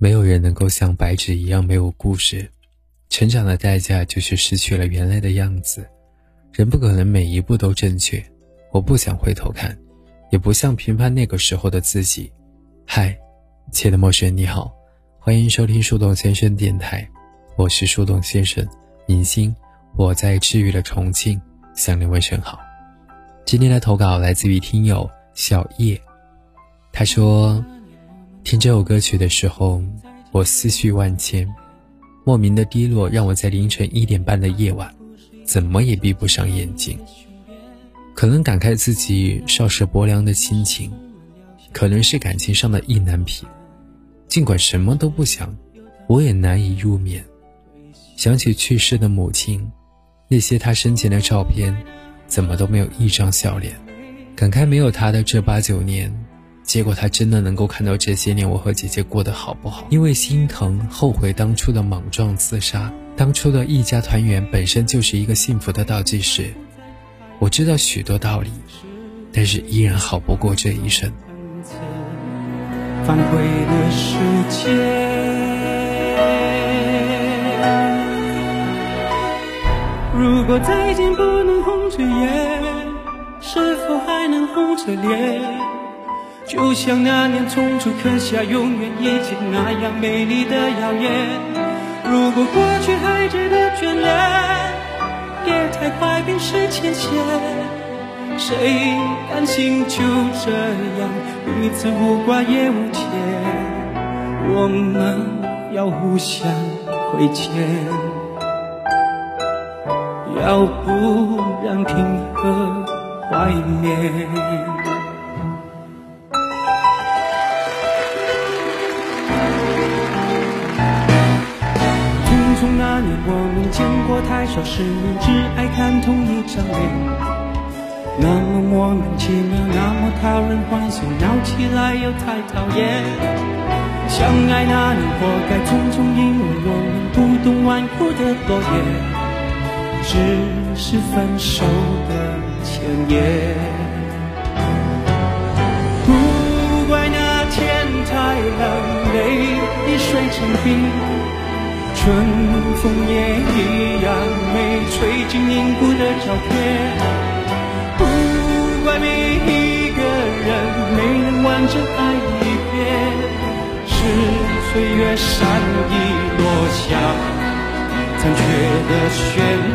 没有人能够像白纸一样没有故事，成长的代价就是失去了原来的样子。人不可能每一步都正确，我不想回头看，也不想评判那个时候的自己。嗨，亲爱的陌生人，你好，欢迎收听树洞先生电台，我是树洞先生，明星，我在治愈的重庆向您问声好。今天的投稿来自于听友小叶，他说。听这首歌曲的时候，我思绪万千，莫名的低落让我在凌晨一点半的夜晚，怎么也闭不上眼睛。可能感慨自己少时薄凉的心情，可能是感情上的意难平。尽管什么都不想，我也难以入眠。想起去世的母亲，那些她生前的照片，怎么都没有一张笑脸。感慨没有她的这八九年。结果他真的能够看到这些年我和姐姐过得好不好？因为心疼、后悔当初的莽撞自杀，当初的一家团圆本身就是一个幸福的倒计时。我知道许多道理，但是依然好不过这一生。如果再见不能红着眼，是否还能红着脸？就像那年匆促刻下永远一起那样美丽的谣言。如果过去还值得眷恋，别太快冰释前嫌。谁甘心就这样彼此无挂也无牵？我们要互相亏欠，要不然凭何怀从？那年我们见过太少世面，只爱看同一张脸。那么莫名其妙，那么讨人欢喜，闹起来又太讨厌。相爱那年活该匆匆，因为我们不懂顽固的诺言，只是分手的前言。不怪那天太冷，泪已水成冰。春风也一样美，吹进凝固的照片。不怪每一个人没能完整爱一遍，是岁月善意落下残缺的悬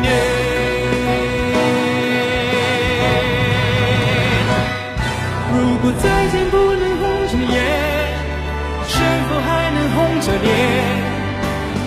念。如果再见不能红着眼，是否还能红着脸？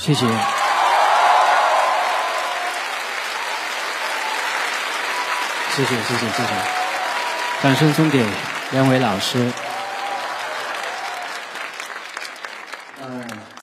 谢谢，谢谢，谢谢，谢谢，掌声送给两位老师。